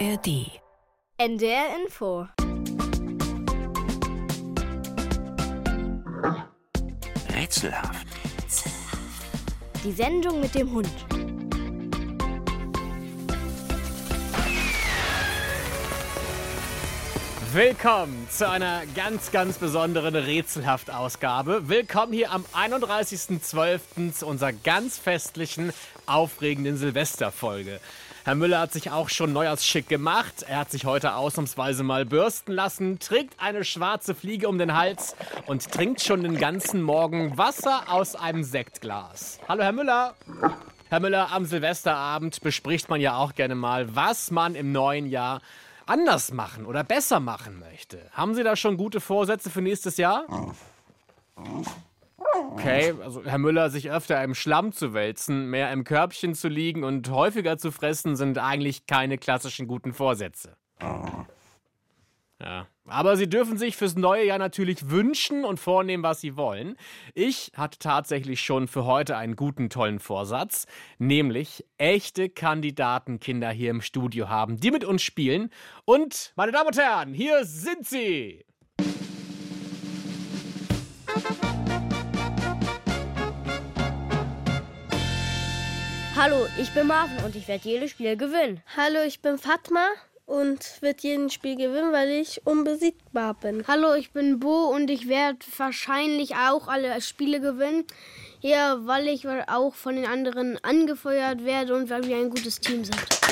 ARD. NDR Info. Rätselhaft. Die Sendung mit dem Hund. Willkommen zu einer ganz, ganz besonderen Rätselhaft-Ausgabe. Willkommen hier am 31.12. zu unserer ganz festlichen, aufregenden Silvesterfolge. Herr Müller hat sich auch schon neujahrsschick gemacht. Er hat sich heute ausnahmsweise mal bürsten lassen, trägt eine schwarze Fliege um den Hals und trinkt schon den ganzen Morgen Wasser aus einem Sektglas. Hallo, Herr Müller. Herr Müller, am Silvesterabend bespricht man ja auch gerne mal, was man im neuen Jahr anders machen oder besser machen möchte. Haben Sie da schon gute Vorsätze für nächstes Jahr? Okay, also Herr Müller, sich öfter im Schlamm zu wälzen, mehr im Körbchen zu liegen und häufiger zu fressen, sind eigentlich keine klassischen guten Vorsätze. Ja. Aber Sie dürfen sich fürs neue Jahr natürlich wünschen und vornehmen, was Sie wollen. Ich hatte tatsächlich schon für heute einen guten, tollen Vorsatz, nämlich echte Kandidatenkinder hier im Studio haben, die mit uns spielen. Und, meine Damen und Herren, hier sind sie! Hallo, ich bin Marvin und ich werde jedes Spiel gewinnen. Hallo, ich bin Fatma und wird jeden Spiel gewinnen, weil ich unbesiegbar bin. Hallo, ich bin Bo und ich werde wahrscheinlich auch alle Spiele gewinnen. Ja, weil ich auch von den anderen angefeuert werde und weil wir ein gutes Team sind.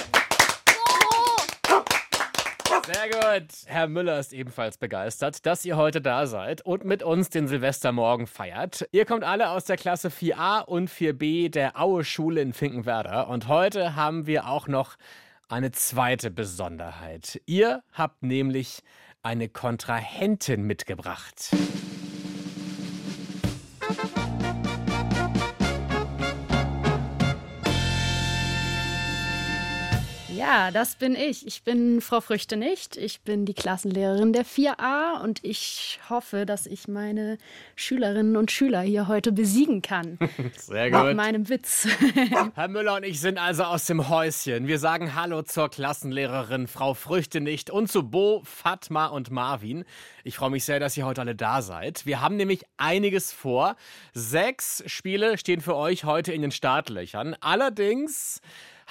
Sehr gut. Herr Müller ist ebenfalls begeistert, dass ihr heute da seid und mit uns den Silvestermorgen feiert. Ihr kommt alle aus der Klasse 4a und 4b der Aue Schule in Finkenwerder und heute haben wir auch noch eine zweite Besonderheit. Ihr habt nämlich eine Kontrahentin mitgebracht. Ja, das bin ich. Ich bin Frau Früchte nicht. Ich bin die Klassenlehrerin der 4a und ich hoffe, dass ich meine Schülerinnen und Schüler hier heute besiegen kann. Sehr gut. Mit meinem Witz. Herr Müller und ich sind also aus dem Häuschen. Wir sagen Hallo zur Klassenlehrerin Frau Früchte nicht und zu Bo, Fatma und Marvin. Ich freue mich sehr, dass ihr heute alle da seid. Wir haben nämlich einiges vor. Sechs Spiele stehen für euch heute in den Startlöchern. Allerdings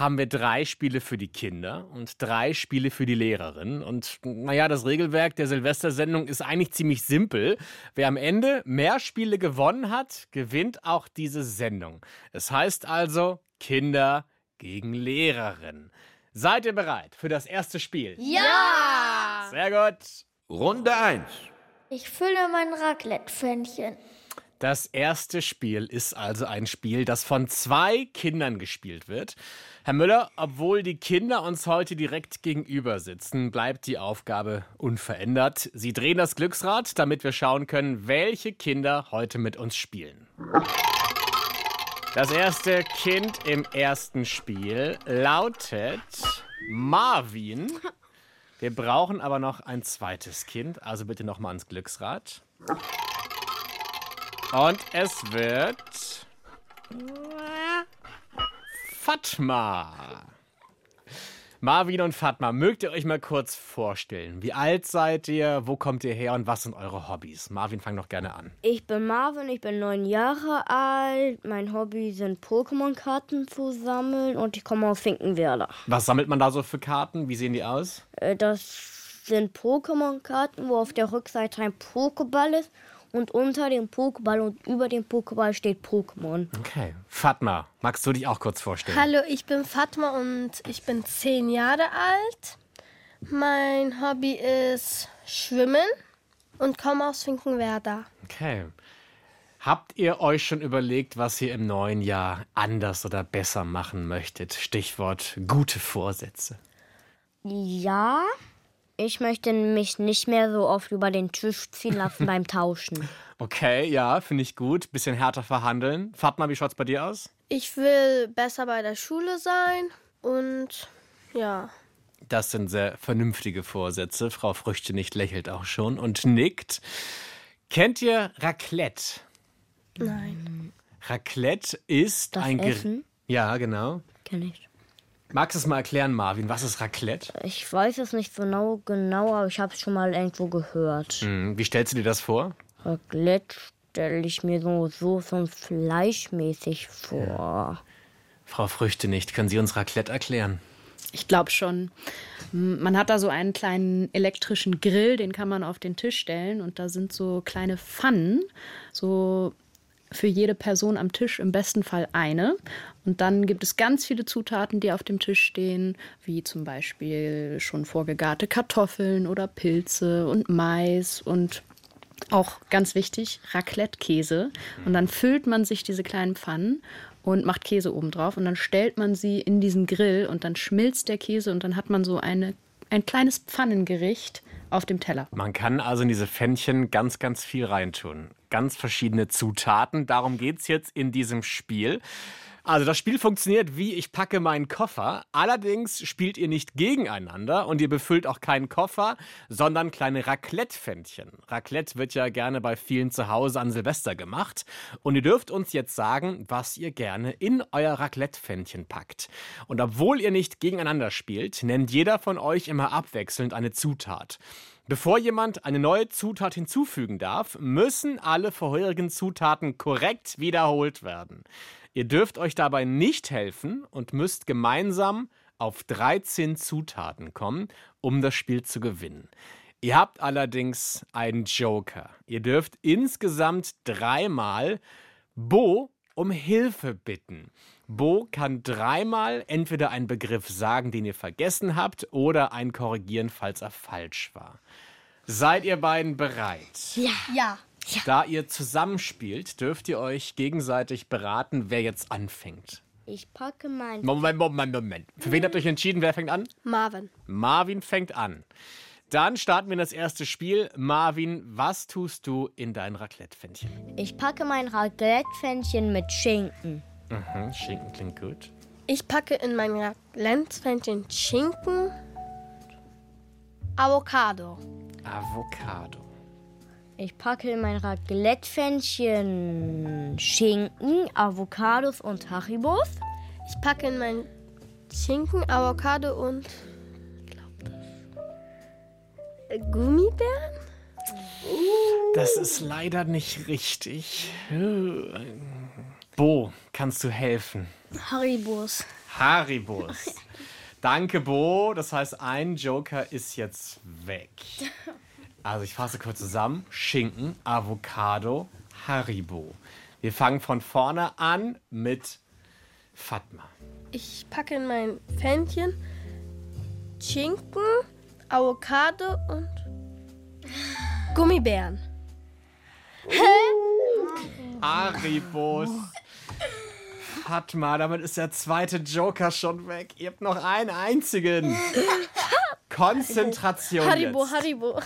haben wir drei Spiele für die Kinder und drei Spiele für die Lehrerin. Und naja, das Regelwerk der Silvestersendung ist eigentlich ziemlich simpel. Wer am Ende mehr Spiele gewonnen hat, gewinnt auch diese Sendung. Es heißt also Kinder gegen Lehrerin. Seid ihr bereit für das erste Spiel? Ja! Sehr gut. Runde 1. Ich fülle mein Raclette-Pfännchen. Das erste Spiel ist also ein Spiel, das von zwei Kindern gespielt wird. Herr Müller, obwohl die Kinder uns heute direkt gegenüber sitzen, bleibt die Aufgabe unverändert. Sie drehen das Glücksrad, damit wir schauen können, welche Kinder heute mit uns spielen. Das erste Kind im ersten Spiel lautet Marvin. Wir brauchen aber noch ein zweites Kind, also bitte noch mal ans Glücksrad. Und es wird Fatma. Marvin und Fatma, mögt ihr euch mal kurz vorstellen? Wie alt seid ihr? Wo kommt ihr her und was sind eure Hobbys? Marvin, fang doch gerne an. Ich bin Marvin, ich bin neun Jahre alt. Mein Hobby sind Pokémon-Karten zu sammeln und ich komme aus Finkenwerder. Was sammelt man da so für Karten? Wie sehen die aus? Äh, Das sind Pokémon-Karten, wo auf der Rückseite ein Pokéball ist und unter dem Pokéball und über dem Pokéball steht Pokémon. Okay. Fatma, magst du dich auch kurz vorstellen? Hallo, ich bin Fatma und ich bin zehn Jahre alt. Mein Hobby ist Schwimmen und komme aus Finkenwerder. Okay. Habt ihr euch schon überlegt, was ihr im neuen Jahr anders oder besser machen möchtet? Stichwort gute Vorsätze. Ja, ich möchte mich nicht mehr so oft über den Tisch ziehen lassen beim Tauschen. Okay, ja, finde ich gut. Bisschen härter verhandeln. Fatma, wie schaut's bei dir aus? Ich will besser bei der Schule sein und ja. Das sind sehr vernünftige Vorsätze. Frau Früchte nicht lächelt auch schon und nickt. Kennt ihr Raclette? Nein. Raclette ist Das ein Ger- Essen? Ja, genau. Kenn ich. Magst du es mal erklären, Marvin? Was ist Raclette? Ich weiß es nicht genau, genau, aber ich habe es schon mal irgendwo gehört. Hm, wie stellst du dir das vor? Raclette stelle ich mir so Soße und fleischmäßig vor. Frau Früchte nicht. Können Sie uns Raclette erklären? Ich glaube schon. Man hat da so einen kleinen elektrischen Grill, den kann man auf den Tisch stellen und da sind so kleine Pfannen, so für jede Person am Tisch im besten Fall eine. Und dann gibt es ganz viele Zutaten, die auf dem Tisch stehen, wie zum Beispiel schon vorgegarte Kartoffeln oder Pilze und Mais und auch ganz wichtig, Raclette-Käse. Und dann füllt man sich diese kleinen Pfannen und macht Käse oben drauf und dann stellt man sie in diesen Grill und dann schmilzt der Käse und dann hat man so eine, ein kleines Pfannengericht auf dem Teller. Man kann also in diese Pfännchen ganz, ganz viel reintun. Ganz verschiedene Zutaten. Darum geht es jetzt in diesem Spiel. Also das Spiel funktioniert wie ich packe meinen Koffer. Allerdings spielt ihr nicht gegeneinander und ihr befüllt auch keinen Koffer, sondern kleine Raclette-Pfännchen. Raclette wird ja gerne bei vielen zu Hause an Silvester gemacht. Und ihr dürft uns jetzt sagen, was ihr gerne in euer Raclette-Pfännchen packt. Und obwohl ihr nicht gegeneinander spielt, nennt jeder von euch immer abwechselnd eine Zutat. Bevor jemand eine neue Zutat hinzufügen darf, müssen alle vorherigen Zutaten korrekt wiederholt werden. Ihr dürft euch dabei nicht helfen und müsst gemeinsam auf 13 Zutaten kommen, um das Spiel zu gewinnen. Ihr habt allerdings einen Joker. Ihr dürft insgesamt dreimal Bo um Hilfe bitten. Bo kann dreimal entweder einen Begriff sagen, den ihr vergessen habt, oder einen korrigieren, falls er falsch war. Seid ihr beiden bereit? Ja. Da ihr zusammenspielt, dürft ihr euch gegenseitig beraten, wer jetzt anfängt. Ich packe mein. Moment, Moment, Moment. Für wen habt ihr euch entschieden? Wer fängt an? Marvin. Marvin fängt an. Dann starten wir in das erste Spiel. Marvin, was tust du in dein Raclette-Pfännchen? Ich packe mein Raclette-Pfännchen mit Schinken. Mhm, Schinken klingt gut. Ich packe in mein Raclette-Pfännchen Schinken, Avocado. Avocado. Ich packe in mein Raclette-Pfännchen Schinken, Avocados und Haribos. Ich packe in mein Schinken, Avocado und Gummibären. Das ist leider nicht richtig. Bo, kannst du helfen? Haribos. Haribos. Danke, Bo. Das heißt, ein Joker ist jetzt weg. Also ich fasse kurz zusammen. Schinken, Avocado, Haribo. Wir fangen von vorne an mit Fatma. Ich packe in mein Pfännchen Schinken, Avocado und Gummibären. Haribos. Fatma, damit ist der zweite Joker schon weg. Ihr habt noch einen einzigen. Konzentration Haribo, jetzt. Haribo.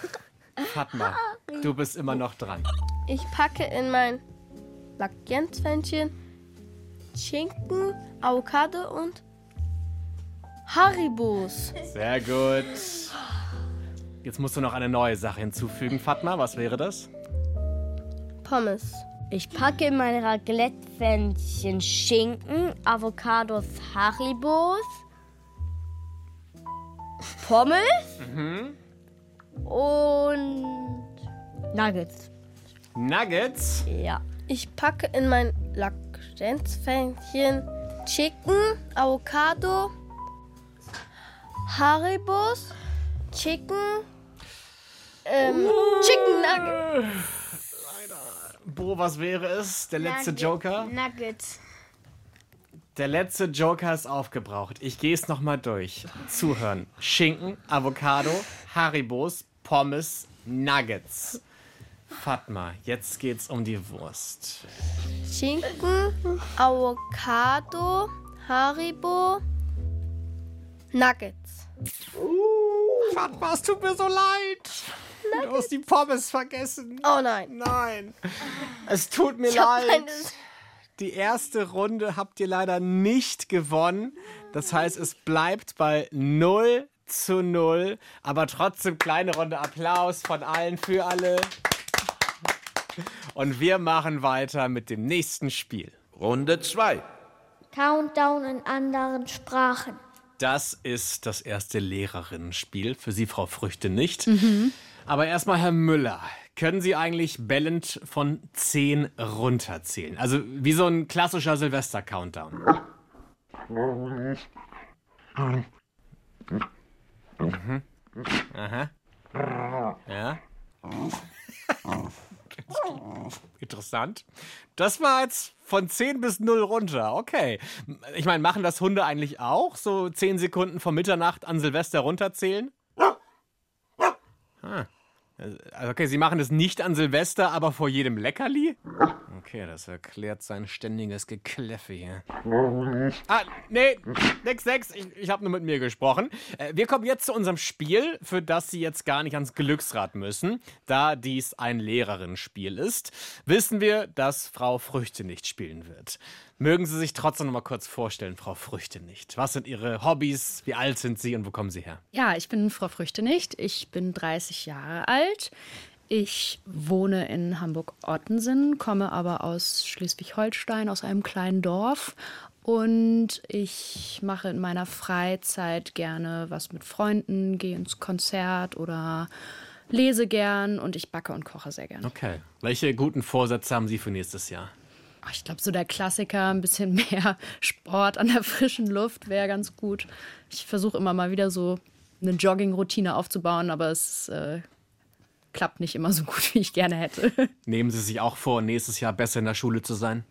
Fatma, du bist immer noch dran. Ich packe in mein Lackienzpfännchen Schinken, Avocado und Haribos. Sehr gut. Jetzt musst du noch eine neue Sache hinzufügen, Fatma. Was wäre das? Pommes. Ich packe in mein Raclette-Pfännchen Schinken, Avocados, Haribos, Pommes und Nuggets. Nuggets. Ja. Ich packe in mein Lackienzpfännchen Chicken, Avocado, Haribos, Chicken, ähm, Chicken Nugget. Bo, was wäre es? Der letzte Joker? Nuggets. Der letzte Joker ist aufgebraucht. Ich gehe es nochmal durch. Zuhören. Schinken, Avocado, Haribos, Pommes, Nuggets. Fatma, jetzt geht's um die Wurst. Schinken, Avocado, Haribo, Nuggets. Fatma, es tut mir so leid. Du hast die Pommes vergessen. Oh nein. Nein. Es tut mir Ich hab leid. meine- Die erste Runde habt ihr leider nicht gewonnen. Das heißt, es bleibt bei 0 zu 0. Aber trotzdem kleine Runde Applaus von allen für alle. Und wir machen weiter mit dem nächsten Spiel. Runde 2. Countdown in anderen Sprachen. Das ist das erste Lehrerinnenspiel. Für Sie, Frau Früchte, nicht. Aber erstmal, Herr Müller, können Sie eigentlich bellend von 10 runterzählen? Also wie so ein klassischer Silvester-Countdown. Mhm. Aha. Ja. Interessant. Das war jetzt von 10 bis 0 runter. Okay. Ich meine, machen das Hunde eigentlich auch? So 10 Sekunden vor Mitternacht an Silvester runterzählen? Ah. Also okay, Sie machen es nicht an Silvester, aber vor jedem Leckerli? Okay, das erklärt sein ständiges Gekläffe hier. Ah, nee, nix, nix, ich, ich habe nur mit mir gesprochen. Äh, wir kommen jetzt zu unserem Spiel, für das Sie jetzt gar nicht ans Glücksrad müssen. Da dies ein Lehrerinnenspiel ist, wissen wir, dass Frau Früchte nicht spielen wird. Mögen Sie sich trotzdem noch mal kurz vorstellen, Frau Früchte nicht. Was sind Ihre Hobbys? Wie alt sind Sie und wo kommen Sie her? Ja, ich bin Frau Früchte nicht. Ich bin 30 Jahre alt. Ich wohne in Hamburg-Ottensen, komme aber aus Schleswig-Holstein, aus einem kleinen Dorf. Und ich mache in meiner Freizeit gerne was mit Freunden, gehe ins Konzert oder lese gern und ich backe und koche sehr gern. Okay. Welche guten Vorsätze haben Sie für nächstes Jahr? Ach, Ich glaube, so der Klassiker, ein bisschen mehr Sport an der frischen Luft wäre ganz gut. Ich versuche immer mal wieder so eine Jogging-Routine aufzubauen, aber es äh, klappt nicht immer so gut, wie ich gerne hätte. Nehmen Sie sich auch vor, nächstes Jahr besser in der Schule zu sein?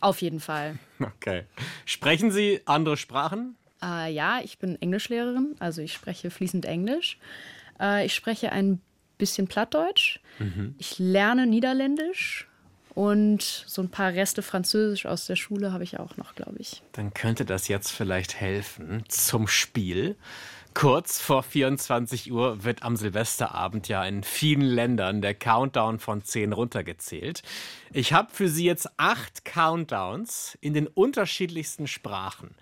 Auf jeden Fall. Okay. Sprechen Sie andere Sprachen? Äh, ja, ich bin Englischlehrerin, also ich spreche fließend Englisch. Äh, ich spreche ein bisschen Plattdeutsch. Ich lerne Niederländisch und so ein paar Reste Französisch aus der Schule habe ich auch noch, glaube ich. Dann könnte das jetzt vielleicht helfen zum Spiel. Kurz vor 24 Uhr wird am Silvesterabend ja in vielen Ländern der Countdown von 10 runtergezählt. Ich habe für Sie jetzt acht Countdowns in den unterschiedlichsten Sprachen.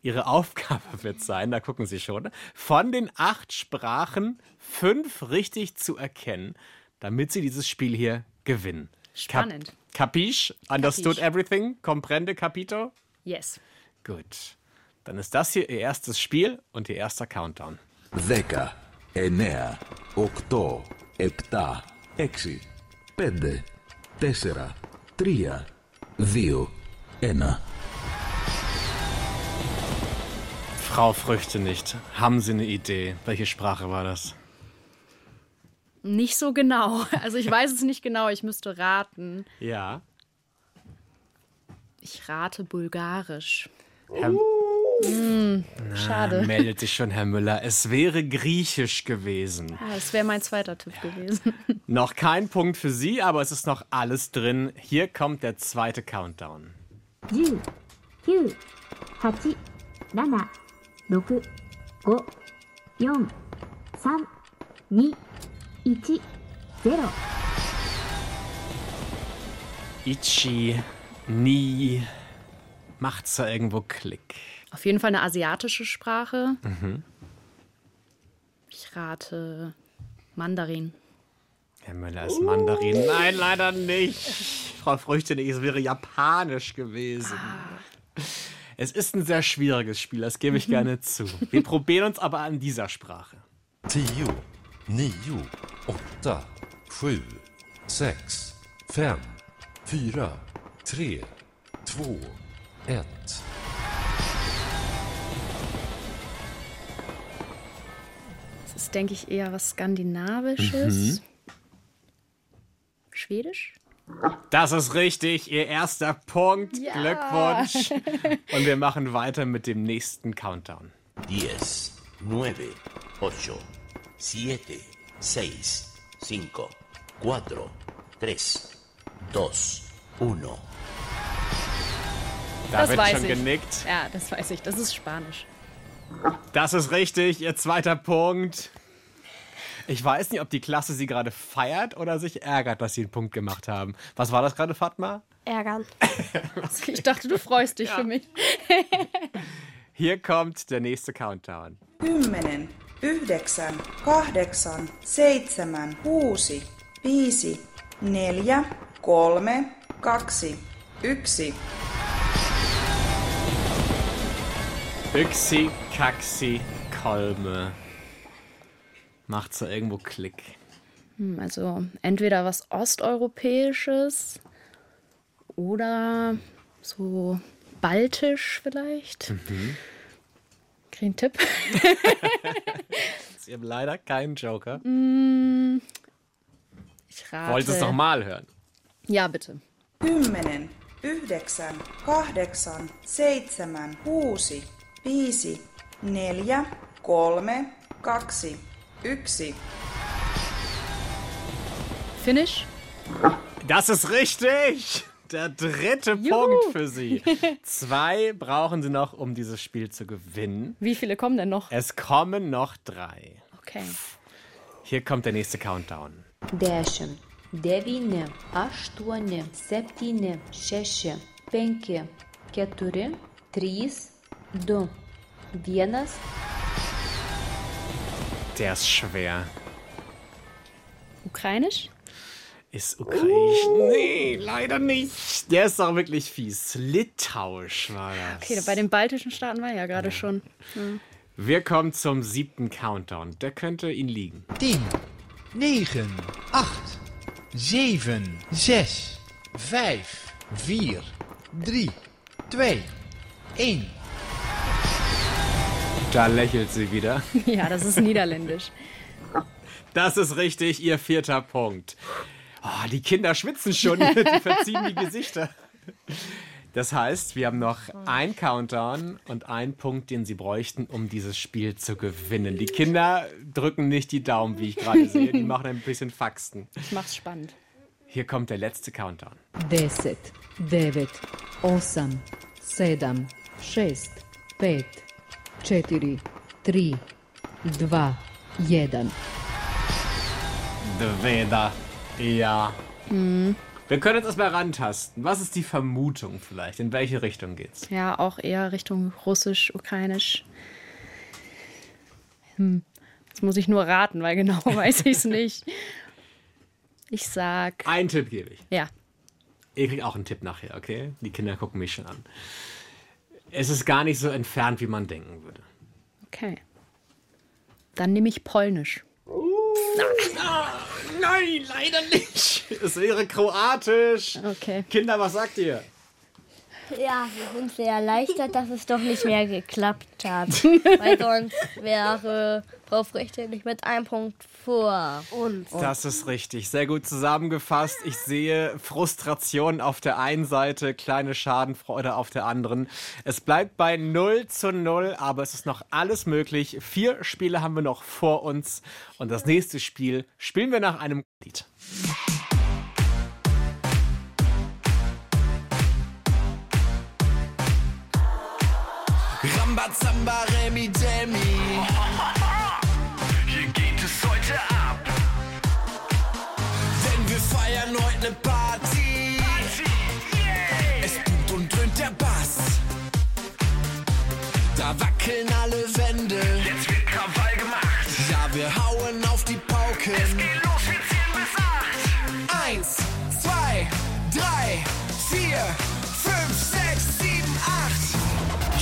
Ihre Aufgabe wird sein, da gucken Sie schon, von den acht Sprachen fünf richtig zu erkennen, damit Sie dieses Spiel hier gewinnen. Spannend. Cap Capiche? Understood Capiche. everything? Comprende capito? Yes. Gut. Dann ist das hier Ihr erstes Spiel und Ihr erster Countdown. 10, 9, 8, 7, 6, 5, 4, 3, 2, 1. Frau Früchte nicht. Haben Sie eine Idee? Welche Sprache war das? Nicht so genau. Also ich weiß es nicht genau, ich müsste raten. Ja. Ich rate Bulgarisch. Herr, Schade. meldet sich schon Herr Müller. Es wäre Griechisch gewesen. Ah, Das wäre mein zweiter Tipp gewesen. Noch kein Punkt für Sie, aber es ist noch alles drin. Hier kommt der zweite Countdown. 10、9、8、7、6、5、4、3、2、1、0。Ichi, Ni. Macht's da irgendwo Klick? Auf jeden Fall eine asiatische Sprache. Ich rate Mandarin. Herr Müller ist Mandarin. Nein, leider nicht. Frau Früchte nicht, es wäre japanisch gewesen. Es ist ein sehr schwieriges Spiel, das gebe ich gerne zu. Wir probieren uns aber an dieser Sprache. 10, 9, 8, 7, 6, 5, 4, 3, 2, 1. Das ist, denke ich, eher was Skandinavisches. Schwedisch? Das ist richtig, Ihr erster Punkt. Glückwunsch. Und wir machen weiter mit dem nächsten Countdown. 10, 9, 8, 7, 6, 5, 4, 3, 2, 1. Da Das wird weiß schon ich. genickt. Ja, das weiß ich. Das ist Spanisch. Das ist richtig, Ihr zweiter Punkt. Ich weiß nicht, ob die Klasse Sie gerade feiert oder sich ärgert, dass Sie einen Punkt gemacht haben. Was war das gerade, Fatma? Ärgern. Ich dachte, du freust dich für mich. Hier kommt der nächste Countdown. kymmenen, yhdeksän, kahdeksan, seitsemän, kuusi, viisi, neljä, kolme, kaksi, yksi. Yxi, Kaxi, Kolme. Macht so irgendwo Klick. Hm, Also entweder was Osteuropäisches oder so baltisch vielleicht. Mhm. Einen Tipp? Sie haben leider keinen Joker. Hm, ich rate. Wollt es noch mal hören? Ja, bitte. Kymmenen, yhdeksän, kahdeksan, seitsemän, kuusi, viisi, neljä, kolme, kaksi, yksi. Finnisch? Das ist richtig! Der dritte Punkt für Sie. Zwei brauchen Sie noch, um dieses Spiel zu gewinnen. Wie viele kommen denn noch? Es kommen noch drei. Okay. Hier kommt der nächste Countdown. Dešimt, devyni, aštuoni, septyni, šeši, penki, keturi, trys, du, vienas. Der ist schwer. Ukrainisch? Ist ukrainisch? Nee, leider nicht. Der ist doch wirklich fies. Litauisch war das. Okay, bei den baltischen Staaten war ja gerade schon. Ja. Wir kommen zum siebten Countdown. Der könnte Ihnen liegen. 10, 9, 8, 7, 6, 5, 4, 3, 2, 1. Da lächelt sie wieder. Ja, das ist niederländisch. Das ist richtig, Ihr vierter Punkt. Oh, die Kinder schwitzen schon, die verziehen die Gesichter. Das heißt, wir haben noch ein Countdown und einen Punkt, den sie bräuchten, um dieses Spiel zu gewinnen. Die Kinder drücken nicht die Daumen, wie ich gerade sehe. Die machen ein bisschen Faxen. Ich mach's spannend. Hier kommt der letzte Countdown. 10, 9, 8, 7, 6, 5, 4, 3, 2, 1. Dveda. Ja. Hm. Wir können uns erstmal rantasten. Was ist die Vermutung vielleicht? In welche Richtung geht's? Ja, auch eher Richtung Russisch, Ukrainisch. Hm. Jetzt muss ich nur raten, weil genau weiß ich es nicht. Ich sag. Einen Tipp gebe ich. Ja. Ihr kriegt auch einen Tipp nachher, okay? Die Kinder gucken mich schon an. Es ist gar nicht so entfernt, wie man denken würde. Okay. Dann nehme ich Polnisch. Nein, leider nicht. Es wäre kroatisch. Okay. Kinder, was sagt ihr? Ja, wir sind sehr erleichtert, dass es doch nicht mehr geklappt hat. Weil sonst wäre Frau Frichte nicht mit einem Punkt vor uns. Das ist richtig. Sehr gut zusammengefasst. Ich sehe Frustration auf der einen Seite, kleine Schadenfreude auf der anderen. Es bleibt bei 0 zu 0, aber es ist noch alles möglich. Vier Spiele haben wir noch vor uns. Und das nächste Spiel spielen wir nach einem Lied. Rambazamba, Remi Demi.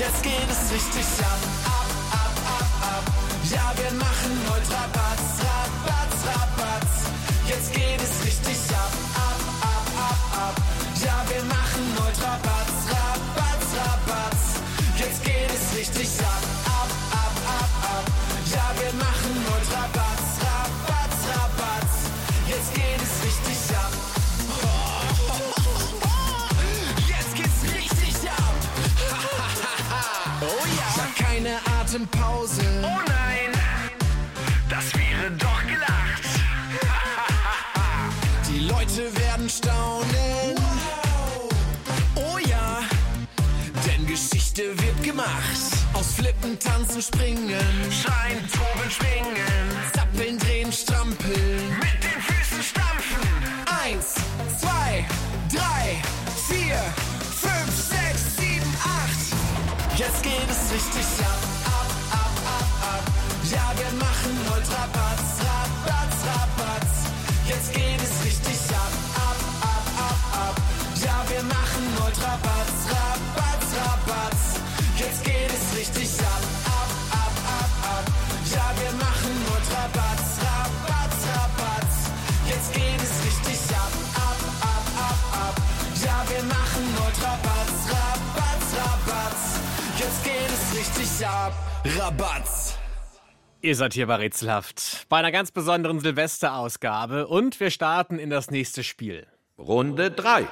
Jetzt geht es richtig ab, ab, ab, ab, ab. Ja, wir machen heute Rabatz, Atempause. Oh nein, das wäre doch gelacht. Die Leute werden staunen. Oh ja, denn Geschichte wird gemacht. Aus Flippen, Tanzen, Springen. Schreien, Toben, Schwingen. Zappeln, drehen, strampeln. Mit den Füßen stampfen. Eins, zwei, drei, vier, fünf, sechs, sieben, acht. Jetzt geht es richtig ab, ja, wir machen heute Rabatz, Rabatz, Rabatz. Jetzt geht es richtig ab, ab, ab, ab, ab. Ja, wir machen heute Rabatz, Rabatz, Rabatz. Jetzt geht es richtig ab, ab, ab, ab, ab. Ja, wir machen heute Rabatz, Rabatz, Rabatz. Jetzt geht es richtig ab, ab, ab, ab, ab. Ja, wir machen heute Rabatz, Rabatz, Rabatz. Jetzt geht es richtig ab, Rabatz. Ihr seid hier bei Rätselhaft, bei einer ganz besonderen Silvesterausgabe und wir starten in das nächste Spiel. Runde 3.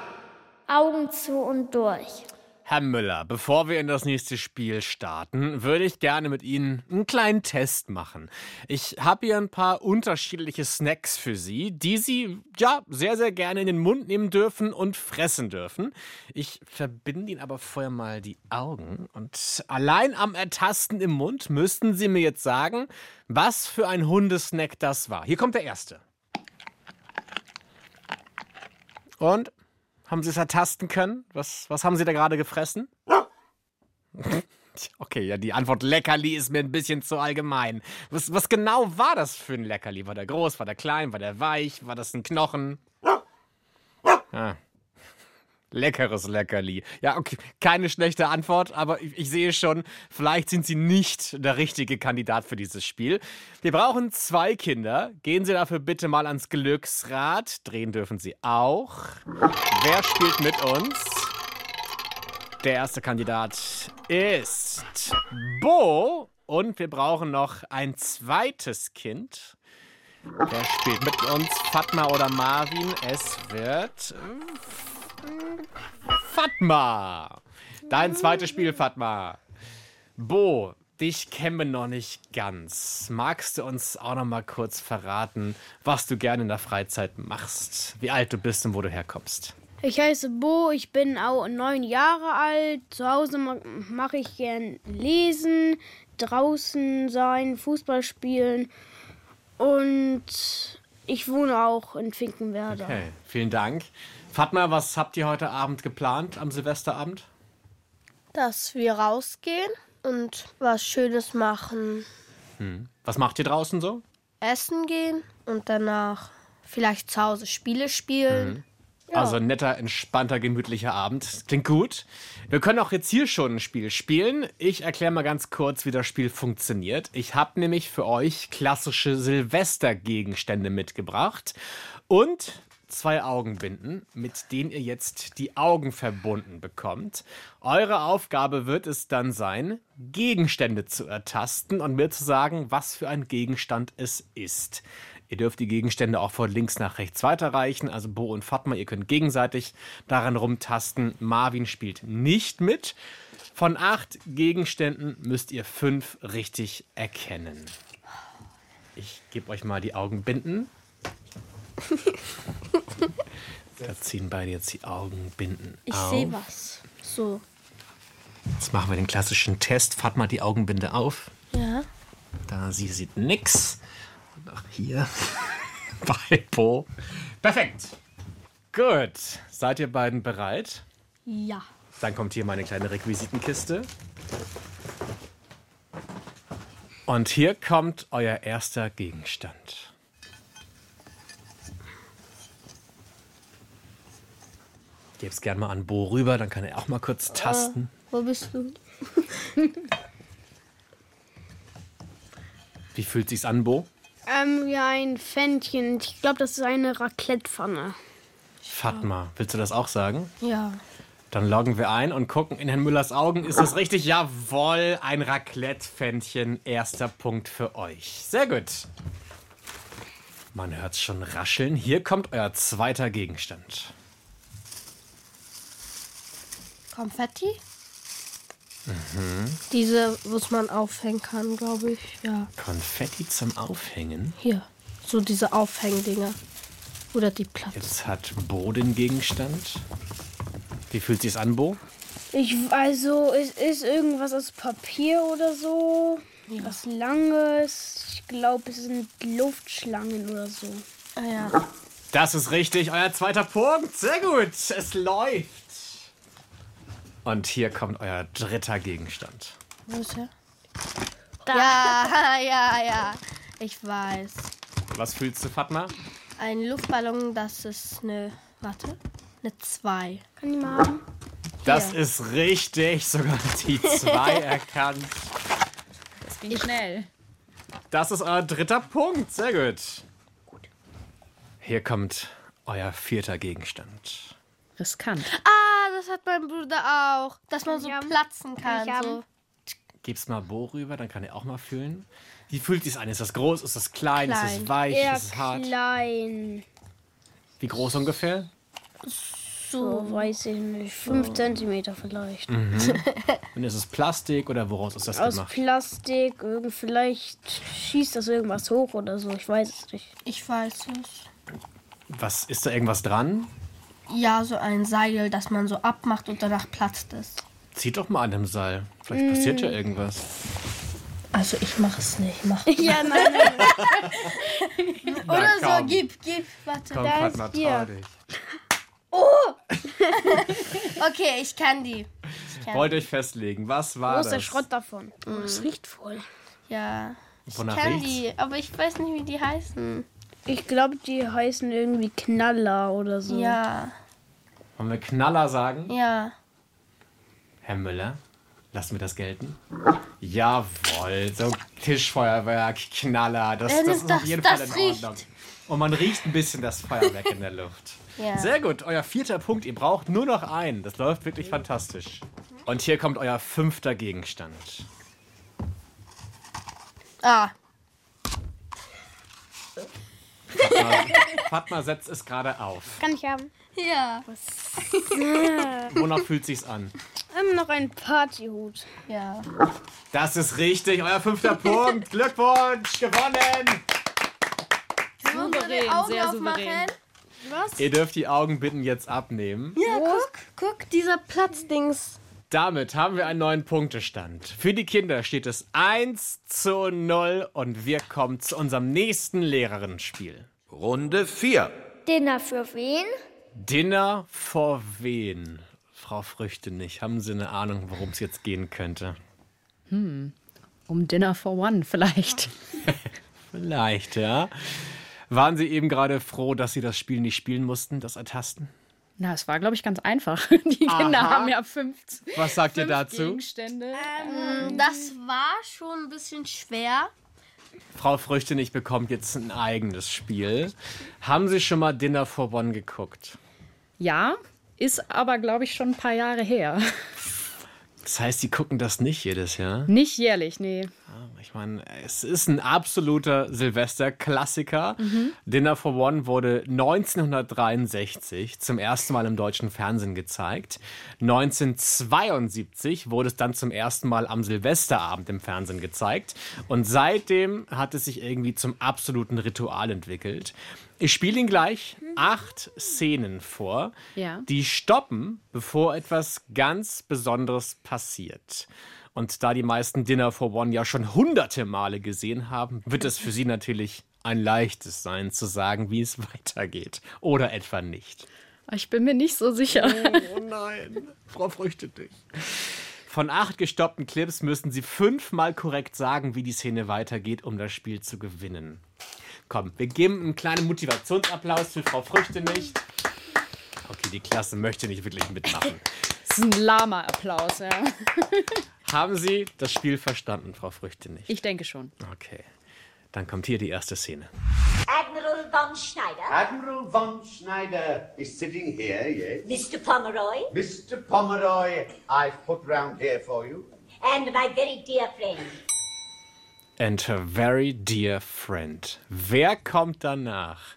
Augen zu und durch. Herr Müller, bevor wir in das nächste Spiel starten, würde ich gerne mit Ihnen einen kleinen Test machen. Ich habe hier ein paar unterschiedliche Snacks für Sie, die Sie ja sehr, sehr gerne in den Mund nehmen dürfen und fressen dürfen. Ich verbinde Ihnen aber vorher mal die Augen und allein am Ertasten im Mund müssten Sie mir jetzt sagen, was für ein Hundesnack das war. Hier kommt der erste. Und haben Sie es ertasten können? Was, was haben Sie da gerade gefressen? Okay, ja, die Antwort Leckerli ist mir ein bisschen zu allgemein. Was, was genau war das für ein Leckerli? War der groß, war der klein, war der weich, war das ein Knochen? Ah. Leckeres Leckerli. Ja, okay, keine schlechte Antwort, aber ich, ich sehe schon, vielleicht sind Sie nicht der richtige Kandidat für dieses Spiel. Wir brauchen zwei Kinder. Gehen Sie dafür bitte mal ans Glücksrad. Drehen dürfen Sie auch. Wer spielt mit uns? Der erste Kandidat ist Bo. Und wir brauchen noch ein zweites Kind. Wer spielt mit uns? Fatma oder Marvin? Es wird Fatma. Dein zweites Spiel, Fatma. Bo, dich kennen wir noch nicht ganz. Magst du uns auch noch mal kurz verraten, was du gerne in der Freizeit machst? Wie alt du bist und wo du herkommst? Ich heiße Bo, ich bin auch neun Jahre alt. Zu Hause ma- mache ich gern lesen, draußen sein, Fußball spielen und ich wohne auch in Finkenwerder. Okay, vielen Dank. Fatma, was habt ihr heute Abend geplant am Silvesterabend? Dass wir rausgehen und was Schönes machen. Hm. Was macht ihr draußen so? Essen gehen und danach vielleicht zu Hause Spiele spielen. Ja. Also ein netter, entspannter, gemütlicher Abend. Klingt gut. Wir können auch jetzt hier schon ein Spiel spielen. Ich erkläre mal ganz kurz, wie das Spiel funktioniert. Ich habe nämlich für euch klassische Silvestergegenstände mitgebracht und zwei Augenbinden, mit denen ihr jetzt die Augen verbunden bekommt. Eure Aufgabe wird es dann sein, Gegenstände zu ertasten und mir zu sagen, was für ein Gegenstand es ist. Ihr dürft die Gegenstände auch von links nach rechts weiterreichen. Also Bo und Fatma, ihr könnt gegenseitig daran rumtasten. Marvin spielt nicht mit. Von acht Gegenständen müsst ihr fünf richtig erkennen. Ich gebe euch mal die Augenbinden. Da ziehen beide jetzt die Augenbinden Ich auf. sehe was. So. Jetzt machen wir den klassischen Test. Fatma die Augenbinde auf. Ja. Da sie sieht nix. Und auch hier bei Po. Perfekt. Gut. Seid ihr beiden bereit? Ja. Dann kommt hier meine kleine Requisitenkiste. Und hier kommt euer erster Gegenstand. Gebe es gerne mal an Bo rüber, dann kann er auch mal kurz tasten. Äh, wo bist du? Wie fühlt sich's an, Bo? Ähm, ja, ein Pfännchen. Ich glaube, das ist eine Raclettepfanne. Fatma, willst du das auch sagen? Ja. Dann loggen wir ein und gucken in Herrn Müllers Augen. Ist das richtig? Jawohl, ein Raclette-Pfännchen. Erster Punkt für euch. Sehr gut. Man hört's schon rascheln. Hier kommt euer zweiter Gegenstand. Konfetti? Mhm. Diese, was man aufhängen kann, glaube ich. Ja. Konfetti zum Aufhängen. Hier. So diese Aufhängdinger. Oder die Platte. Jetzt hat Bo den Gegenstand. Wie fühlt sich's an, Bo? Ich, also, es ist irgendwas aus Papier oder so. Was Langes. Ich glaube, es sind Luftschlangen oder so. Ah ja. Das ist richtig, euer zweiter Punkt. Sehr gut, es läuft. Und hier kommt euer dritter Gegenstand. Wo ist er? Ja, ja, ja. Ich weiß. Was fühlst du, Fatma? Ein Luftballon, das ist eine. Warte. Eine 2. Kann ich mal haben? Das Hier. ist richtig, sogar die zwei erkannt. Das ging schnell. Das ist euer dritter Punkt, sehr gut. Hier kommt euer vierter Gegenstand. Riskant. Ah, das hat mein Bruder auch. Dass man so haben? platzen Kann ich so. Gib's mal Bo rüber, dann kann er auch mal fühlen. Wie fühlt sich's an? Ist das groß? Ist das klein? Ist es weich? Eher ist es hart? klein. Wie groß ungefähr? So, weiß ich nicht. Fünf Zentimeter vielleicht. Mhm. Und ist es Plastik oder woraus ist das Aus gemacht? Plastik, irgend, vielleicht schießt das irgendwas hoch oder so. Ich weiß es nicht. Ich weiß es. Was ist da irgendwas dran? Ja, so ein Seil, das man so abmacht und danach platzt es. Zieht doch mal an dem Seil. Vielleicht passiert ja irgendwas. Also ich mache es nicht. Mach. Ja, nein, nein. Oder so, komm. gib, gib, warte. Komm, da Fatma, ist hier. Oh! okay, ich kann die. Ich kann Wollt euch festlegen, was war Wo ist der das? Schrott davon? Oh, Mhm. das riecht voll. Ja. Wonach ich kann riecht's? die, aber ich weiß nicht, wie die heißen. Ich glaube, die heißen irgendwie Knaller oder so. Ja, Wollen wir Knaller sagen? ja. Herr Müller, lassen wir das gelten? Jawohl, so Tischfeuerwerk, Knaller, das, das ist auf jeden das Fall in riecht. Ordnung. Und man riecht ein bisschen das Feuerwerk in der Luft. Ja. Sehr gut, euer vierter Punkt. Ihr braucht nur noch einen. Das läuft wirklich fantastisch. Und hier kommt euer fünfter Gegenstand. Ah, Fatma, Fatma setzt es gerade auf. Kann ich haben. ja. Wonach fühlt sich's an? Ähm, noch ein Partyhut. Ja. Das ist richtig, euer fünfter Punkt. Glückwunsch, gewonnen. Souverän, Augen sehr aufmachen. souverän. Was? Ihr dürft die Augen bitten jetzt abnehmen. Ja, guck, guck, dieser Platzdings. Damit haben wir einen neuen Punktestand. Für die Kinder steht es 1 zu 0 und wir kommen zu unserem nächsten Lehrerinnenspiel. Runde 4. Dinner für wen? Dinner vor wen? Frau Früchte nicht. Haben Sie eine Ahnung, worum es jetzt gehen könnte? Um Dinner for One vielleicht. Vielleicht, ja. Waren Sie eben gerade froh, dass Sie das Spiel nicht spielen mussten, das Ertasten? Na, es war, glaube ich, ganz einfach. Die Kinder Aha. haben ja fünf, Was sagt ihr fünf dazu? Gegenstände. Ähm, das war schon ein bisschen schwer. Frau Früchte nicht bekommt jetzt ein eigenes Spiel. Haben Sie schon mal Dinner for One geguckt? Ja, ist aber, glaube ich, schon ein paar Jahre her. Das heißt, Sie gucken das nicht jedes Jahr? Nicht jährlich, nee. Ich meine, es ist ein absoluter Silvester-Klassiker. Mhm. Dinner for One wurde 1963 zum ersten Mal im deutschen Fernsehen gezeigt. 1972 wurde es dann zum ersten Mal am Silvesterabend im Fernsehen gezeigt. Und seitdem hat es sich irgendwie zum absoluten Ritual entwickelt. Ich spiele Ihnen gleich acht Szenen vor, Ja. die stoppen, bevor etwas ganz Besonderes passiert. Und da die meisten Dinner for One ja schon hunderte Male gesehen haben, wird es für sie natürlich ein leichtes sein, zu sagen, wie es weitergeht. Oder etwa nicht. Ich bin mir nicht so sicher. Oh nein, Frau Früchte dich. Von acht gestoppten Clips müssen Sie fünfmal korrekt sagen, wie die Szene weitergeht, um das Spiel zu gewinnen. Komm, wir geben einen kleinen Motivationsapplaus für Frau Früchte nicht. Okay, die Klasse möchte nicht wirklich mitmachen. Das ist ein Lama-Applaus, ja. Haben Sie das Spiel verstanden, Frau Früchte nicht? Ich denke schon. Okay, dann kommt hier die erste Szene. Admiral von Schneider. Admiral von Schneider is sitting here, yes. Mr. Pomeroy. Mr. Pomeroy, I've put round here for you. And my very dear friend. And her very dear friend. Wer kommt danach?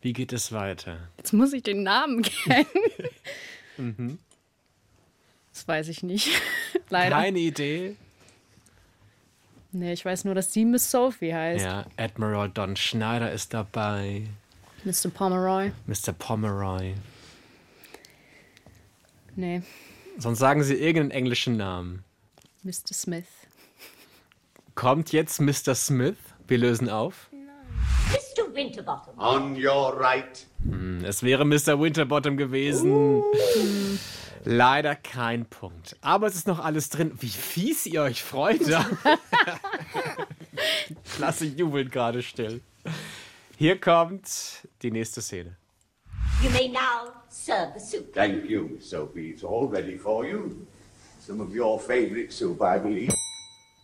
Wie geht es weiter? Jetzt muss ich den Namen kennen. Mhm. Das weiß ich nicht. Leider. Keine Idee. Nee, ich weiß nur, dass sie Miss Sophie heißt. Ja, Admiral Don Schneider ist dabei. Mr. Pomeroy. Mr. Pomeroy. Nee, Sonst sagen Sie irgendeinen englischen Namen. Mr. Smith. Kommt jetzt Mr. Smith? Wir lösen auf. Mr. Winterbottom. On your right. Hm, es wäre Mr. Winterbottom gewesen. Leider kein Punkt. Aber es ist noch alles drin. Wie fies ihr euch freut. Klasse jubelt gerade still. Hier kommt die nächste Szene. You may now serve the soup. Thank you, Sophie. It's all ready for you. Some of your favorite soup, I believe.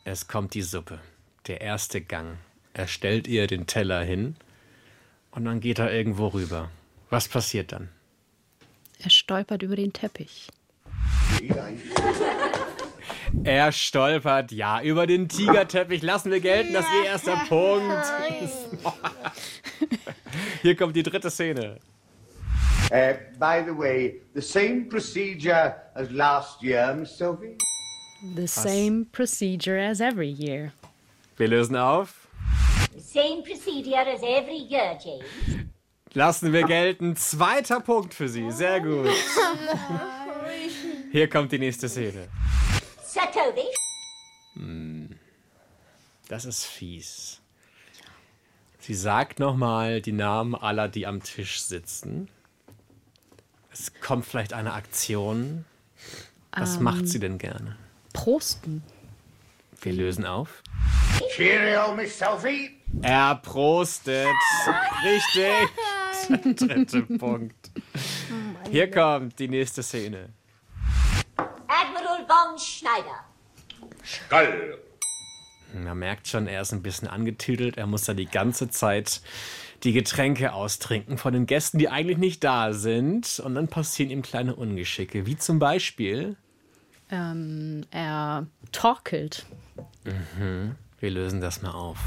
Es kommt die Suppe. Der erste Gang. Er stellt ihr den Teller hin und dann geht er irgendwo rüber. Was passiert dann? Er stolpert über den Teppich. Er stolpert, ja, über den Tigerteppich. Lassen wir gelten, das ist ihr erster Punkt. Hier kommt die dritte Szene. Uh, by the way, the same procedure as last year, Miss Sophie? The same procedure as every year. Wir lösen auf. The same procedure as every year, James. Lassen wir gelten. Zweiter Punkt für Sie. Sehr gut. Hier kommt die nächste Szene. Sir Toby, Hm. Das ist fies. Sie sagt nochmal die Namen aller, die am Tisch sitzen. Es kommt vielleicht eine Aktion. Was Ähm. macht sie denn gerne? Prosten. Wir lösen auf. Cheerio, Miss Sophie. Er prostet. Richtig. Der dritte Punkt. Hier kommt die nächste Szene. Admiral von Schneider. Skull. Man merkt schon, er ist ein bisschen angetüdelt. Er muss da die ganze Zeit die Getränke austrinken von den Gästen, die eigentlich nicht da sind. Und dann passieren ihm kleine Ungeschicke, wie zum Beispiel. Ähm, er torkelt. Mhm. Wir lösen das mal auf.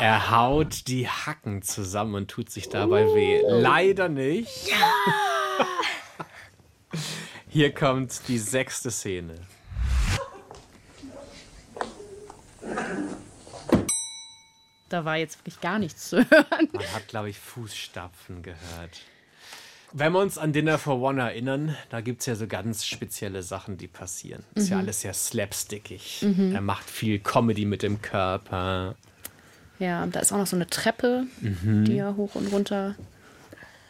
Er haut die Hacken zusammen und tut sich dabei weh. Leider nicht. Hier kommt die sechste Szene. Da war jetzt wirklich gar nichts zu hören. Man hat, glaube ich, Fußstapfen gehört. Wenn wir uns an Dinner for One erinnern, da gibt es ja so ganz spezielle Sachen, die passieren. Ist ja Mhm. alles sehr slapstickig. Mhm. Er macht viel Comedy mit dem Körper. Ja, und da ist auch noch so eine Treppe, Mhm. die er hoch und runter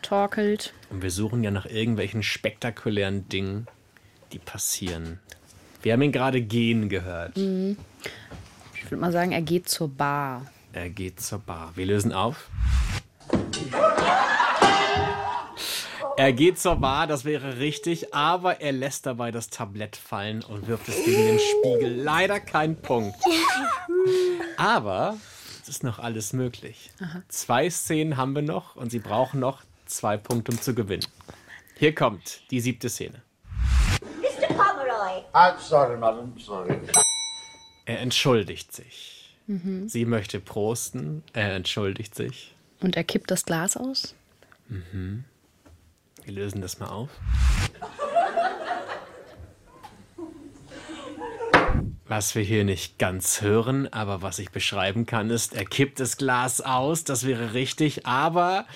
torkelt. Und wir suchen ja nach irgendwelchen spektakulären Dingen, die passieren. Wir haben ihn gerade gehen gehört. Mhm. Ich würde mal sagen, er geht zur Bar. Er geht zur Bar. Wir lösen auf. Er geht zur Bar, das wäre richtig, aber er lässt dabei das Tablett fallen und wirft es gegen den Spiegel. Leider kein Punkt. Aber es ist noch alles möglich. Aha. Zwei Szenen haben wir noch und sie brauchen noch zwei Punkte, um zu gewinnen. Hier kommt die siebte Szene. Mr. Pomeroy. I'm sorry, madam, sorry. Er entschuldigt sich. Mhm. Sie möchte prosten. Er entschuldigt sich. Und er kippt das Glas aus. Mhm. Wir lösen das mal auf. Was wir hier nicht ganz hören, aber was ich beschreiben kann, ist, er kippt das Glas aus, das wäre richtig, aber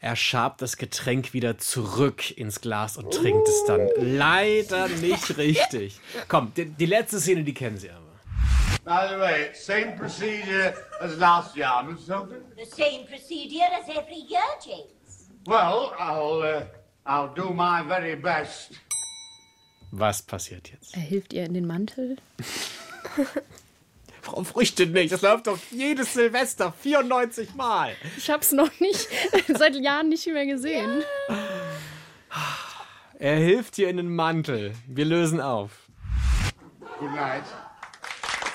er schabt das Getränk wieder zurück ins Glas und trinkt es dann. Leider nicht richtig. Komm, die, die letzte Szene, die kennen Sie aber. By the way, same procedure as last year, Miss Sophie? The same procedure as every year, James. Well, I'll, uh, I'll do my very best. Was passiert jetzt? Er hilft ihr in den Mantel. Frau Früchte nicht, das läuft doch jedes Silvester 94 Mal. Ich hab's noch nicht, seit Jahren nicht mehr gesehen. Er hilft ihr in den Mantel. Wir lösen auf. Good night.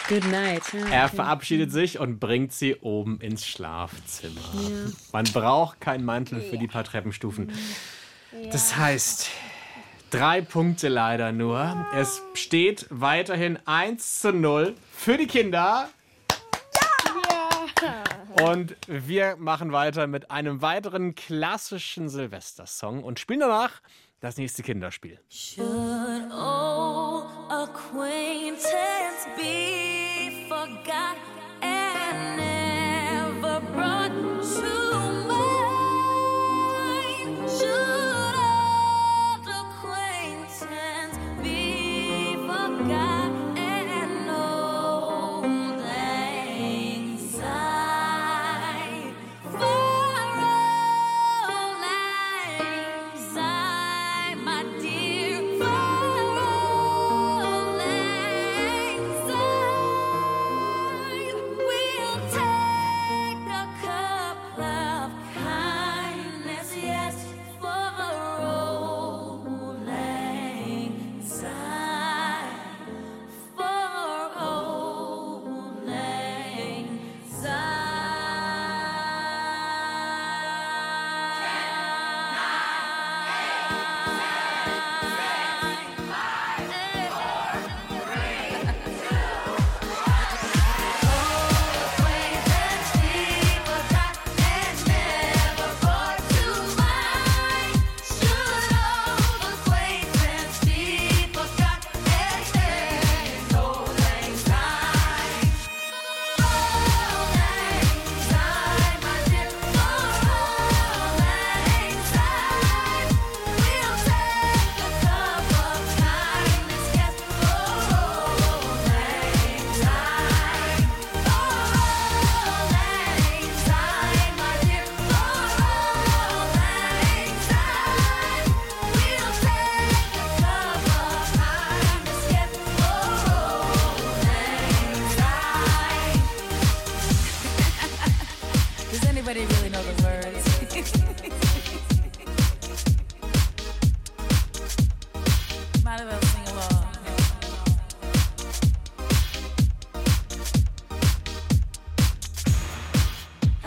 Good night. Ja, Er okay. verabschiedet sich und bringt sie oben ins Schlafzimmer. Ja. Man braucht keinen Mantel für die paar Treppenstufen. Das heißt, drei Punkte leider nur. Es steht weiterhin 1 zu 0 für die Kinder. Und wir machen weiter mit einem weiteren klassischen Silvestersong und spielen danach das nächste Kinderspiel. Should old acquaintance be forgot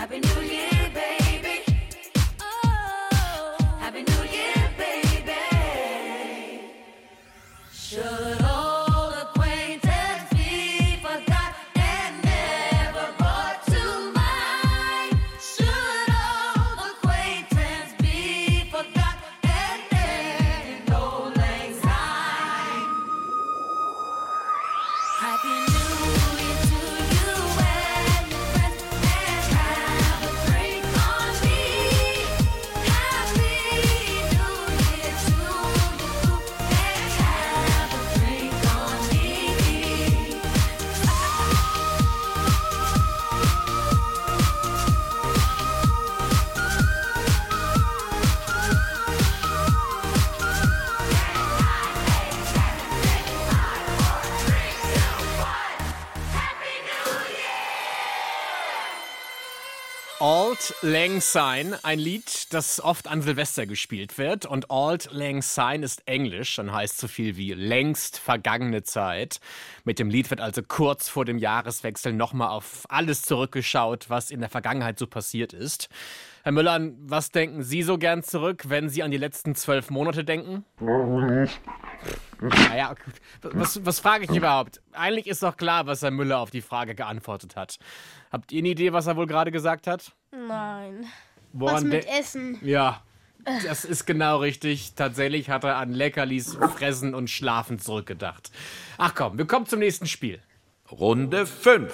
Happy New Year. Lang Syne, ein Lied, das oft an Silvester gespielt wird. Und Auld Lang Syne ist Englisch und heißt so viel wie längst vergangene Zeit. Mit dem Lied wird also kurz vor dem Jahreswechsel nochmal auf alles zurückgeschaut, was in der Vergangenheit so passiert ist. Herr Müller, an was denken Sie so gern zurück, wenn Sie an die letzten zwölf Monate denken? Naja, was, was frage ich überhaupt? Eigentlich ist doch klar, was Herr Müller auf die Frage geantwortet hat. Habt ihr eine Idee, was er wohl gerade gesagt hat? Nein. Woran Was mit Essen? Ja, das ist genau richtig. Tatsächlich hat er an Leckerlis, Fressen und Schlafen zurückgedacht. Ach komm, wir kommen zum nächsten Spiel. Runde 5.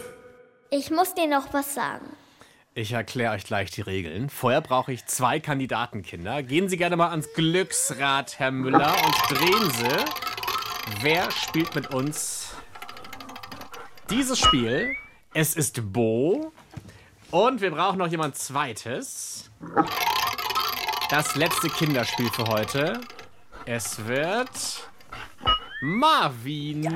Ich muss dir noch was sagen. Ich erkläre euch gleich die Regeln. Vorher brauche ich zwei Kandidatenkinder. Gehen Sie gerne mal ans Glücksrad, Herr Müller, und drehen Sie. Wer spielt mit uns dieses Spiel? Es ist Bo. Und wir brauchen noch jemand Zweites. Das letzte Kinderspiel für heute. Es wird Marvin.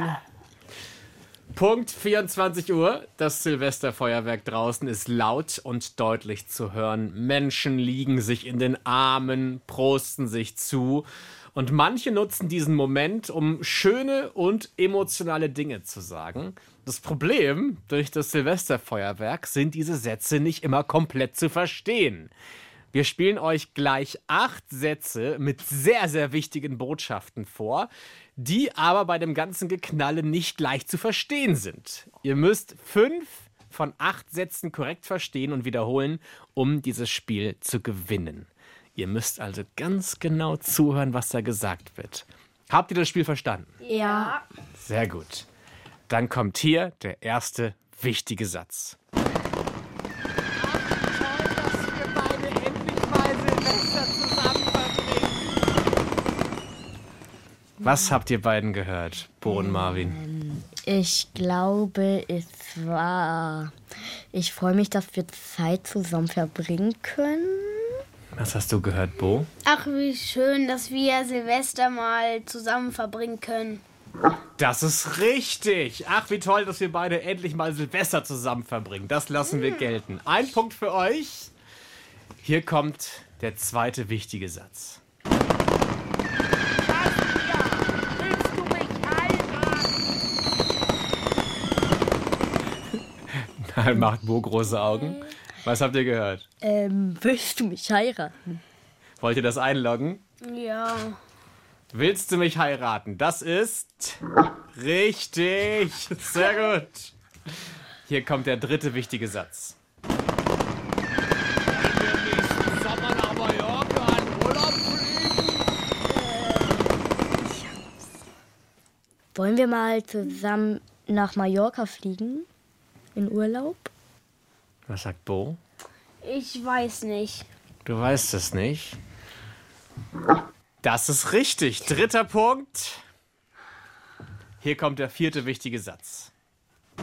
Punkt 24 Uhr. Das Silvesterfeuerwerk draußen ist laut und deutlich zu hören. Menschen liegen sich in den Armen, prosten sich zu. Und manche nutzen diesen Moment, um schöne und emotionale Dinge zu sagen. Das Problem durch das Silvesterfeuerwerk sind diese Sätze nicht immer komplett zu verstehen. Wir spielen euch gleich acht Sätze mit sehr, sehr wichtigen Botschaften vor, die aber bei dem ganzen Geknalle nicht gleich zu verstehen sind. Ihr müsst fünf von acht Sätzen korrekt verstehen und wiederholen, um dieses Spiel zu gewinnen. Ihr müsst also ganz genau zuhören, was da gesagt wird. Habt ihr das Spiel verstanden? Ja. Sehr gut. Dann kommt hier der erste wichtige Satz. Was habt ihr beiden gehört, Bo und Marvin? Ich glaube, es war. Ich freue mich, dass wir Zeit zusammen verbringen können. Was hast du gehört, Bo? Ach, wie schön, dass wir Silvester mal zusammen verbringen können. Das ist richtig. Ach, wie toll, dass wir beide endlich mal Silvester zusammen verbringen. Das lassen wir gelten. Ein Punkt für euch. Hier kommt der zweite wichtige Satz. Dann macht Bo große Augen. Was habt ihr gehört? Ähm, willst du mich heiraten? Wollt ihr das einloggen? Ja. Willst du mich heiraten? Das ist richtig. Sehr gut. Hier kommt der dritte wichtige Satz. Wollen wir mal zusammen nach Mallorca fliegen? In Urlaub? Was sagt Bo? Ich weiß nicht. Du weißt es nicht. Das ist richtig. Dritter Punkt. Hier kommt der vierte wichtige Satz. Ich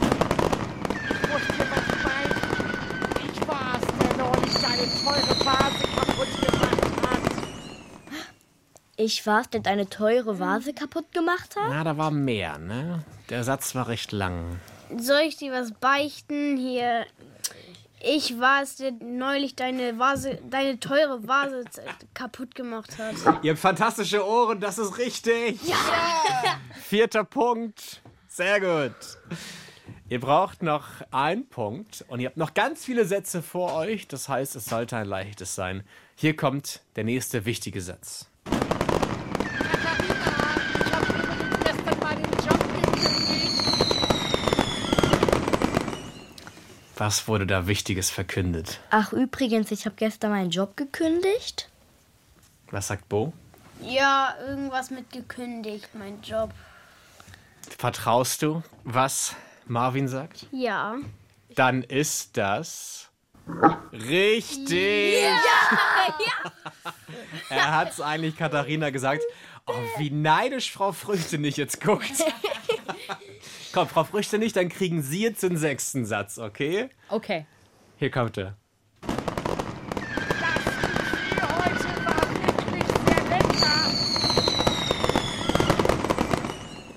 war's, der neulich deine teure Vase kaputt gemacht hat. Ich war's, der deine teure Vase kaputt gemacht hat? Na, da war mehr, ne? Der Satz war recht lang. Soll ich dir was beichten? Hier. Ich war es, der neulich deine Vase, deine teure Vase kaputt gemacht hat. Ihr habt fantastische Ohren, das ist richtig. Ja! Vierter Punkt. Sehr gut. Ihr braucht noch einen Punkt und ihr habt noch ganz viele Sätze vor euch. Das heißt, es sollte ein leichtes sein. Hier kommt der nächste wichtige Satz. Gestern mal den Job gekündigt. Was wurde da Wichtiges verkündet? Ach, übrigens, ich habe gestern meinen Job gekündigt. Was sagt Bo? Ja, irgendwas mit gekündigt, mein Job. Vertraust du, was Marvin sagt? Ja. Dann ist das richtig. Er hat es eigentlich Katharina gesagt. Oh, wie neidisch Frau Früchte nicht jetzt guckt. Komm, Frau Früchte nicht, dann kriegen Sie jetzt den sechsten Satz, okay? Okay. Hier kommt er.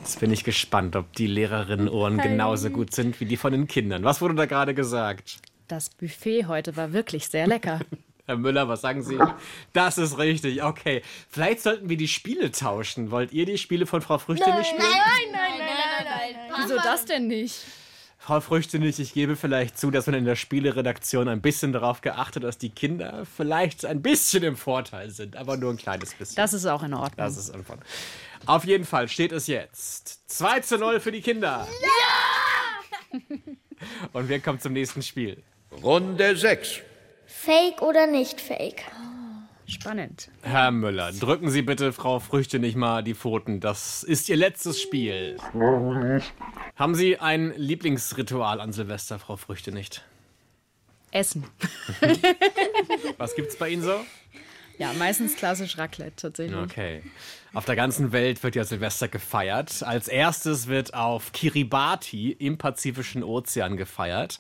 Jetzt bin ich gespannt, ob die Lehrerinnenohren genauso gut sind wie die von den Kindern. Was wurde da gerade gesagt? Das Buffet heute war wirklich sehr lecker. Herr Müller, was sagen Sie? Das ist richtig, okay. Vielleicht sollten wir die Spiele tauschen. Wollt ihr die Spiele von Frau Früchte nicht spielen? nein, nein, nein, nein. Wieso das denn nicht? Frau Früchte nicht, ich gebe vielleicht zu, dass man in der Spieleredaktion ein bisschen darauf geachtet, dass die Kinder vielleicht ein bisschen im Vorteil sind, aber nur ein kleines bisschen. Das ist auch in Ordnung. Das ist einfach. Auf jeden Fall steht es jetzt 2 zu 0 für die Kinder. Ja! Und wir kommen zum nächsten Spiel. Runde 6. Fake oder nicht fake? Spannend. Herr Müller, drücken Sie bitte Frau Früchte nicht mal die Pfoten. Das ist Ihr letztes Spiel. Haben Sie ein Lieblingsritual an Silvester, Frau Früchte nicht? Essen. Was gibt's bei Ihnen so? Ja, meistens klassisch Raclette tatsächlich. Okay. Auf der ganzen Welt wird ja Silvester gefeiert. Als erstes wird auf Kiribati im Pazifischen Ozean gefeiert.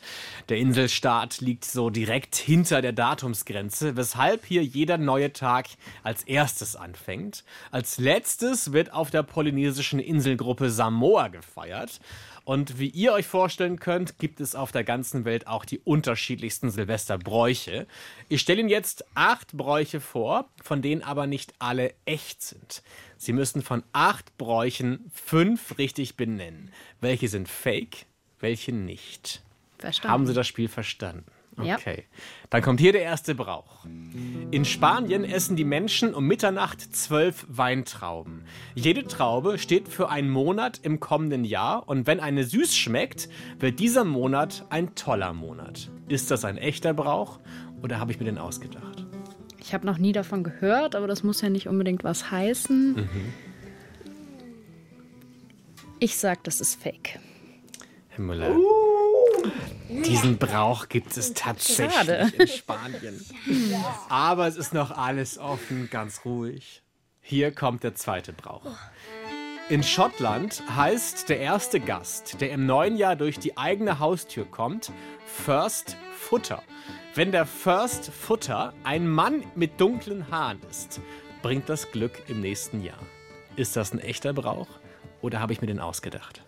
Der Inselstaat liegt so direkt hinter der Datumsgrenze, weshalb hier jeder neue Tag als erstes anfängt. Als letztes wird auf der polynesischen Inselgruppe Samoa gefeiert. Und wie ihr euch vorstellen könnt, gibt es auf der ganzen Welt auch die unterschiedlichsten Silvesterbräuche. Ich stelle Ihnen jetzt acht Bräuche vor, von denen aber nicht alle echt sind. Sie müssen von acht Bräuchen fünf richtig benennen. Welche sind fake, welche nicht. Verstanden. Haben Sie das Spiel verstanden? Ja. Okay. Dann kommt hier der erste Brauch. In Spanien essen die Menschen um Mitternacht zwölf Weintrauben. Jede Traube steht für einen Monat im kommenden Jahr und wenn eine süß schmeckt, wird dieser Monat ein toller Monat. Ist das ein echter Brauch oder habe ich mir den ausgedacht? Ich habe noch nie davon gehört, aber das muss ja nicht unbedingt was heißen. Mhm. Ich sag, das ist fake. Herr Müller. Diesen Brauch gibt es tatsächlich Schade. in Spanien. Aber es ist noch alles offen, ganz ruhig. Hier kommt der zweite Brauch. In Schottland heißt der erste Gast, der im neuen Jahr durch die eigene Haustür kommt, First Futter. Wenn der First Futter ein Mann mit dunklen Haaren ist, bringt das Glück im nächsten Jahr. Ist das ein echter Brauch oder habe ich mir den ausgedacht?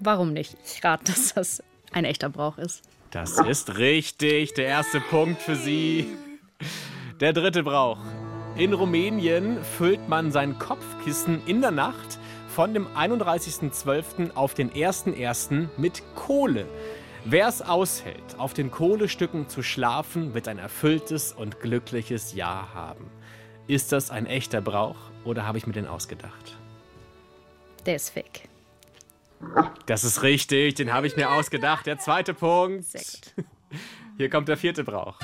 Warum nicht? Ich rate, dass das ein echter Brauch ist. Das ist richtig. Der erste Punkt für Sie. Der dritte Brauch. In Rumänien füllt man sein Kopfkissen in der Nacht von dem 31.12. auf den 1.1. mit Kohle. Wer es aushält, auf den Kohlestücken zu schlafen, wird ein erfülltes und glückliches Jahr haben. Ist das ein echter Brauch oder habe ich mir den ausgedacht? Der ist fake. Das ist richtig, den habe ich mir ausgedacht. Der zweite Punkt. Hier kommt der vierte Brauch.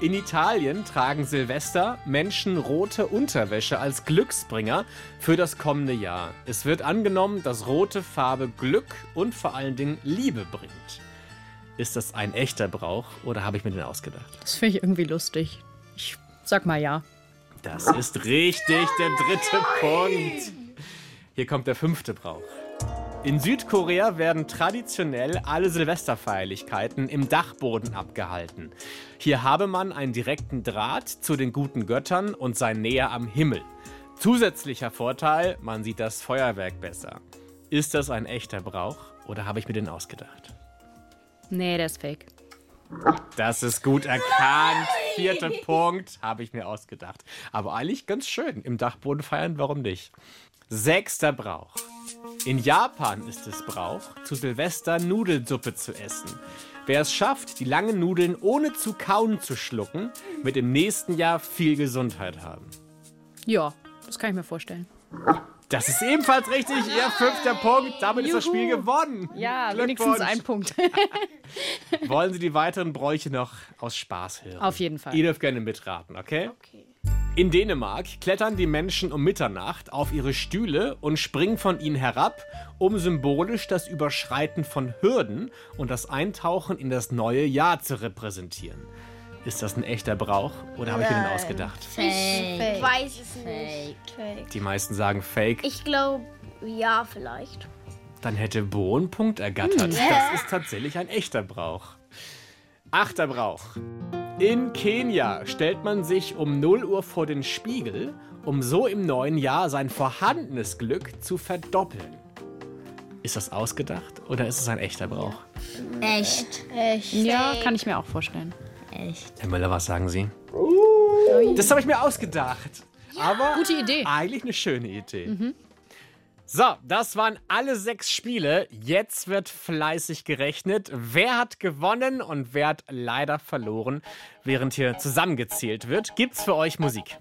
In Italien tragen Silvester Menschen rote Unterwäsche als Glücksbringer für das kommende Jahr. Es wird angenommen, dass rote Farbe Glück und vor allen Dingen Liebe bringt. Ist das ein echter Brauch oder habe ich mir den ausgedacht? Das finde ich irgendwie lustig. Ich sag mal ja. Das ist richtig, der dritte Punkt. Hier kommt der fünfte Brauch. In Südkorea werden traditionell alle Silvesterfeierlichkeiten im Dachboden abgehalten. Hier habe man einen direkten Draht zu den guten Göttern und sei näher am Himmel. Zusätzlicher Vorteil, man sieht das Feuerwerk besser. Ist das ein echter Brauch oder habe ich mir den ausgedacht? Nee, der ist fake. Das ist gut erkannt. Vierter Punkt habe ich mir ausgedacht. Aber eigentlich ganz schön. Im Dachboden feiern, warum nicht? Sechster Brauch. In Japan ist es Brauch, zu Silvester Nudelsuppe zu essen. Wer es schafft, die langen Nudeln ohne zu kauen zu schlucken, wird im nächsten Jahr viel Gesundheit haben. Ja, das kann ich mir vorstellen. Das ist ebenfalls richtig, Ihr fünfter Punkt. Damit ist das Spiel gewonnen. Ja, wenigstens ein Punkt. Wollen Sie die weiteren Bräuche noch aus Spaß hören? Auf jeden Fall. Ihr dürft gerne mitraten, okay? Okay. In Dänemark klettern die Menschen um Mitternacht auf ihre Stühle und springen von ihnen herab, um symbolisch das Überschreiten von Hürden und das Eintauchen in das neue Jahr zu repräsentieren. Ist das ein echter Brauch oder habe ich mir den ausgedacht? Fake. Ich weiß es nicht. Fake. Die meisten sagen Fake. Ich glaube, ja, vielleicht. Dann hätte Bo einen Punkt ergattert. Hm. Das ist tatsächlich ein echter Brauch. Achter Brauch. In Kenia stellt man sich um 0 Uhr vor den Spiegel, um so im neuen Jahr sein vorhandenes Glück zu verdoppeln. Ist das ausgedacht oder ist es ein echter Brauch? Echt. Echt. Ja, kann ich mir auch vorstellen. Echt. Herr Müller, was sagen Sie? Das habe ich mir ausgedacht. Aber Gute Idee. eigentlich eine schöne Idee. Mhm. So, das waren alle sechs Spiele. Jetzt wird fleißig gerechnet. Wer hat gewonnen und wer hat leider verloren, während hier zusammengezählt wird. Gibt's für euch Musik?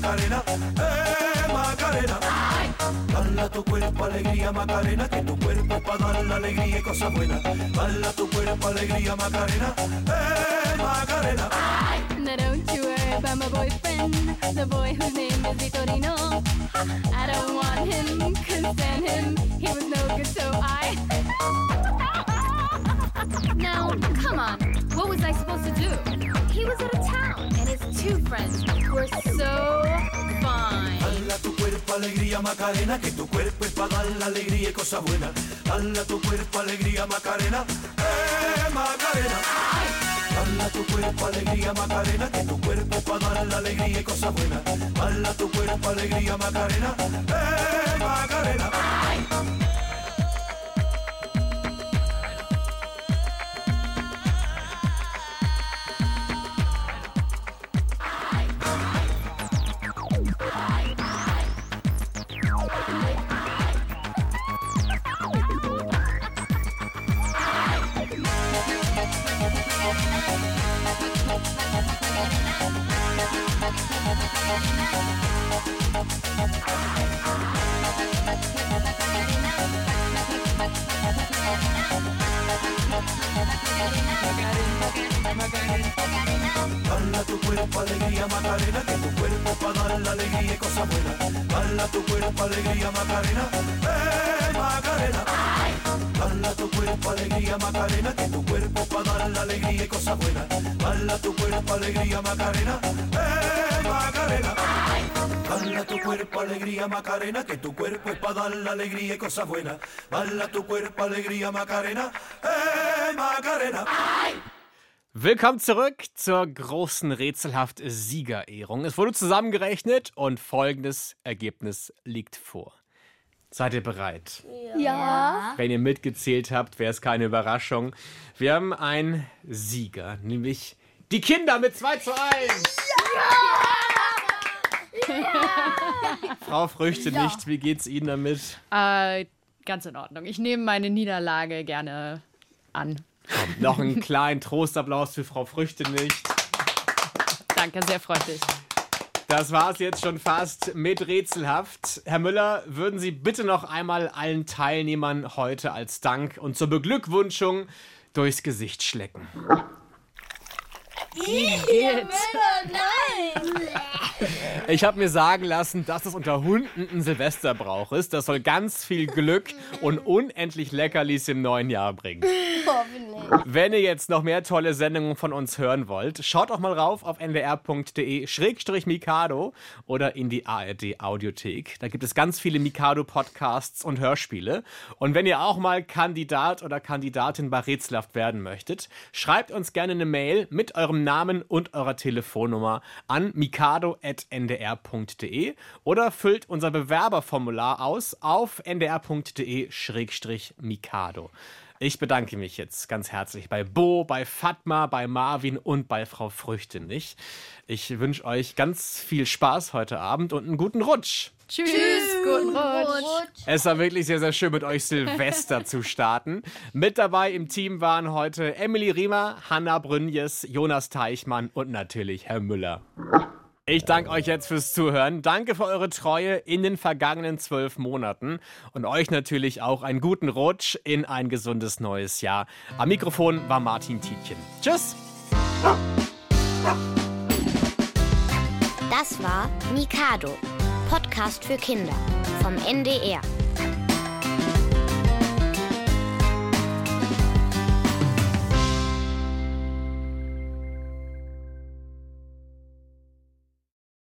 Macarena, eh Macarena. Dala tu cuerpo alegría Macarena, que tu cuerpo para dar la alegría y cosas buenas. Dala tu cuerpo alegría Macarena, eh Macarena. Now don't you worry about my boyfriend, the boy whose name is Vitorino. I don't want him, couldn't stand him, he was no good, so I. now, come on, what was I supposed to do? He was out of town, and his two friends were so alegría Macarena, que tu cuerpo es para dar la alegría y cosas buenas. Dala tu cuerpo alegría Macarena, eh Macarena. Dala tu cuerpo alegría Macarena, que tu cuerpo es para dar la alegría y cosas buenas. Dala tu cuerpo alegría Macarena, eh Macarena. Cuerpo alegría Macarena, que tu cuerpo es para dar la alegría y cosas buenas. Dala tu cuerpo alegría Macarena, eh Macarena. Willkommen zurück zur großen rätselhaft Siegerehrung. Es wurde zusammengerechnet und folgendes Ergebnis liegt vor. Seid ihr bereit? Ja. Wenn ihr mitgezählt habt, wäre es keine Überraschung. Wir haben einen Sieger, nämlich die Kinder mit 2 zu 1. Frau Früchte Ja. nicht, wie geht's Ihnen damit? Äh, ganz in Ordnung. Ich nehme meine Niederlage gerne an. Komm, noch einen kleinen Trostapplaus für Frau Früchte nicht. Danke, sehr freundlich. Das war's jetzt schon fast mit Rätselhaft. Herr Müller, würden Sie bitte noch einmal allen Teilnehmern heute als Dank und zur Beglückwünschung durchs Gesicht schlecken. Ich habe mir sagen lassen, dass es unter Hunden ein Silvesterbrauch ist. Das soll ganz viel Glück und unendlich Leckerlis im neuen Jahr bringen. Oh, Wenn ihr jetzt noch mehr tolle Sendungen von uns hören wollt, schaut doch mal rauf auf ndr.de-mikado oder in die ARD Audiothek. Da gibt es ganz viele Mikado-Podcasts und Hörspiele. Und wenn ihr auch mal Kandidat oder Kandidatin bei Rätselhaft werden möchtet, schreibt uns gerne eine Mail mit eurem Namen und eurer Telefonnummer an mikado.ndr.de oder füllt unser Bewerberformular aus auf ndr.de-mikado. Ich bedanke mich jetzt ganz herzlich bei Bo, bei Fatma, bei Marvin und bei Frau Früchtenich. Ich wünsche euch ganz viel Spaß heute Abend und einen guten Rutsch. Tschüss, guten Rutsch. Es war wirklich sehr, sehr schön, mit euch Silvester zu starten. Mit dabei im Team waren heute Emily Riemer, Hanna Brünjes, Jonas Teichmann und natürlich Herr Müller. Ich danke euch jetzt fürs Zuhören. Danke für eure Treue in den vergangenen zwölf Monaten und euch natürlich auch einen guten Rutsch in ein gesundes neues Jahr. Am Mikrofon war Martin Tietjen. Tschüss! Das war Mikado, Podcast für Kinder vom NDR.